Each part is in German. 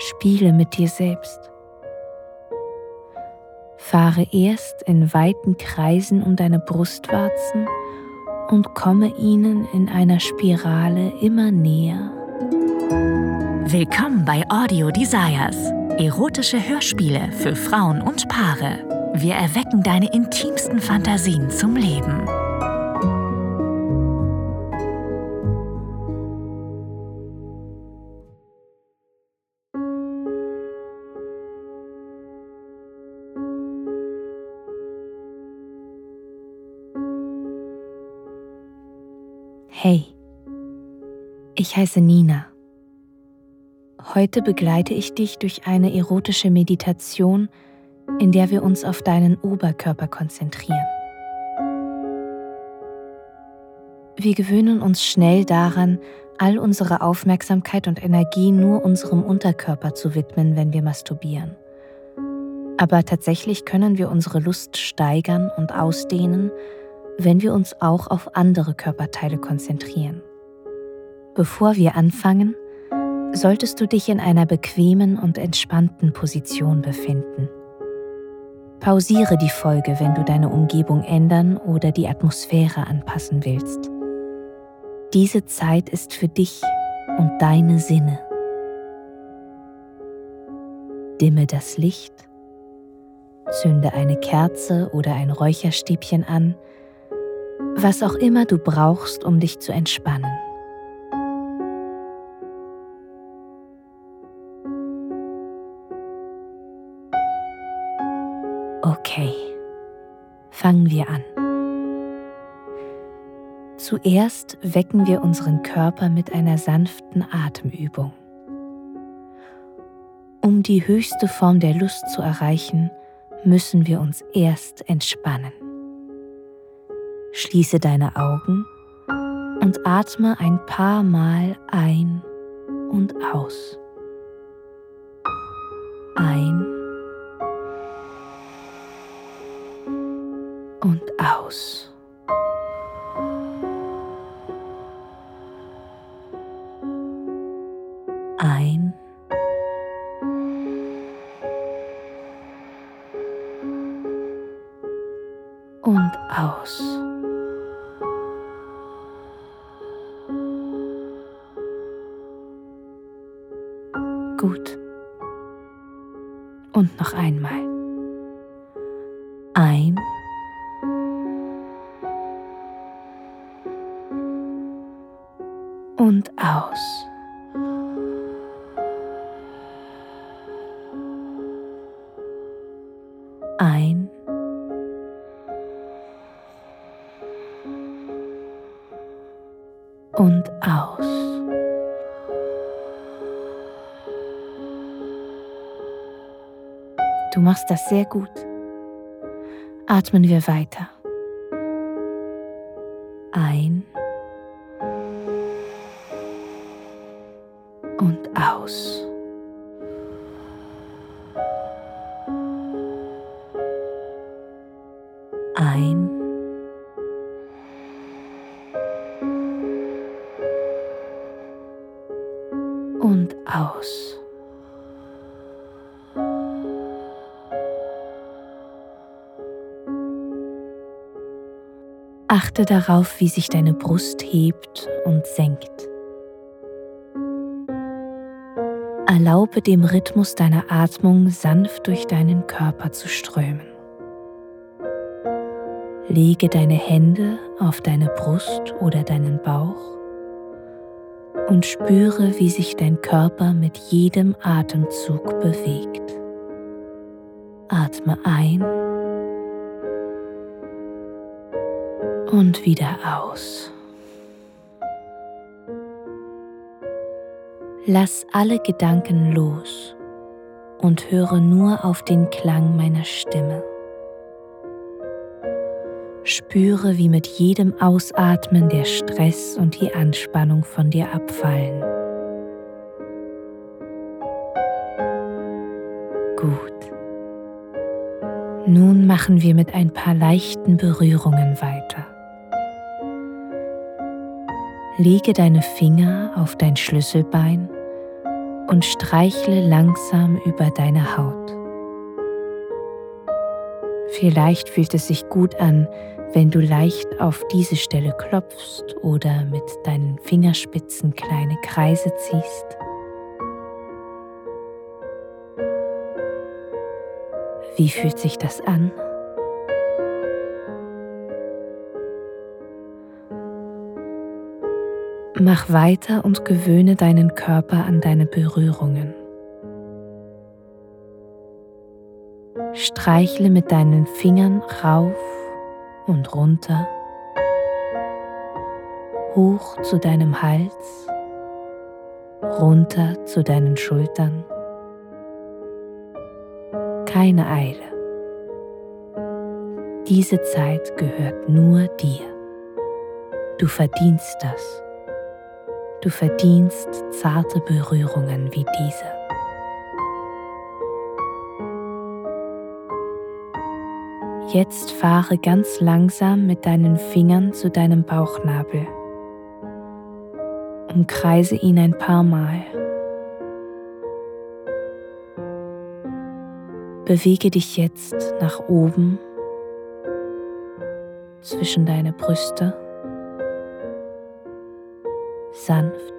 Spiele mit dir selbst. Fahre erst in weiten Kreisen um deine Brustwarzen und komme ihnen in einer Spirale immer näher. Willkommen bei Audio Desires. Erotische Hörspiele für Frauen und Paare. Wir erwecken deine intimsten Fantasien zum Leben. Hey, ich heiße Nina. Heute begleite ich dich durch eine erotische Meditation, in der wir uns auf deinen Oberkörper konzentrieren. Wir gewöhnen uns schnell daran, all unsere Aufmerksamkeit und Energie nur unserem Unterkörper zu widmen, wenn wir masturbieren. Aber tatsächlich können wir unsere Lust steigern und ausdehnen, wenn wir uns auch auf andere Körperteile konzentrieren. Bevor wir anfangen, solltest du dich in einer bequemen und entspannten Position befinden. Pausiere die Folge, wenn du deine Umgebung ändern oder die Atmosphäre anpassen willst. Diese Zeit ist für dich und deine Sinne. Dimme das Licht, zünde eine Kerze oder ein Räucherstäbchen an, was auch immer du brauchst, um dich zu entspannen. Okay, fangen wir an. Zuerst wecken wir unseren Körper mit einer sanften Atemübung. Um die höchste Form der Lust zu erreichen, müssen wir uns erst entspannen. Schließe deine Augen und atme ein paar Mal ein und aus. Ein und aus. Ein Gut. Und noch einmal. Ein. Und aus. Ein. Und aus. Du machst das sehr gut. Atmen wir weiter. Ein und aus. Ein und aus. Achte darauf, wie sich deine Brust hebt und senkt. Erlaube dem Rhythmus deiner Atmung sanft durch deinen Körper zu strömen. Lege deine Hände auf deine Brust oder deinen Bauch und spüre, wie sich dein Körper mit jedem Atemzug bewegt. Atme ein und wieder aus. Lass alle Gedanken los und höre nur auf den Klang meiner Stimme. Spüre, wie mit jedem Ausatmen der Stress und die Anspannung von dir abfallen. Gut. Nun machen wir mit ein paar leichten Berührungen weiter. Lege deine Finger auf dein Schlüsselbein und streichle langsam über deine Haut. Vielleicht fühlt es sich gut an, wenn du leicht auf diese Stelle klopfst oder mit deinen Fingerspitzen kleine Kreise ziehst. Wie fühlt sich das an? Mach weiter und gewöhne deinen Körper an deine Berührungen. Streichle mit deinen Fingern rauf und runter, hoch zu deinem Hals, runter zu deinen Schultern. Keine Eile. Diese Zeit gehört nur dir. Du verdienst das. Du verdienst zarte Berührungen wie diese. Jetzt fahre ganz langsam mit deinen Fingern zu deinem Bauchnabel. Umkreise ihn ein paar Mal. Bewege dich jetzt nach oben zwischen deine Brüste sanft,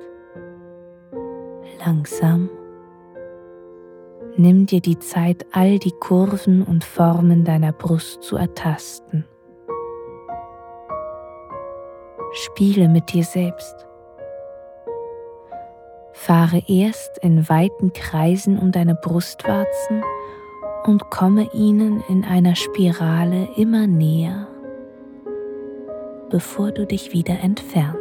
langsam. Nimm dir die Zeit, all die Kurven und Formen deiner Brust zu ertasten. Spiele mit dir selbst. Fahre erst in weiten Kreisen um deine Brustwarzen und komme ihnen in einer Spirale immer näher, bevor du dich wieder entfernst.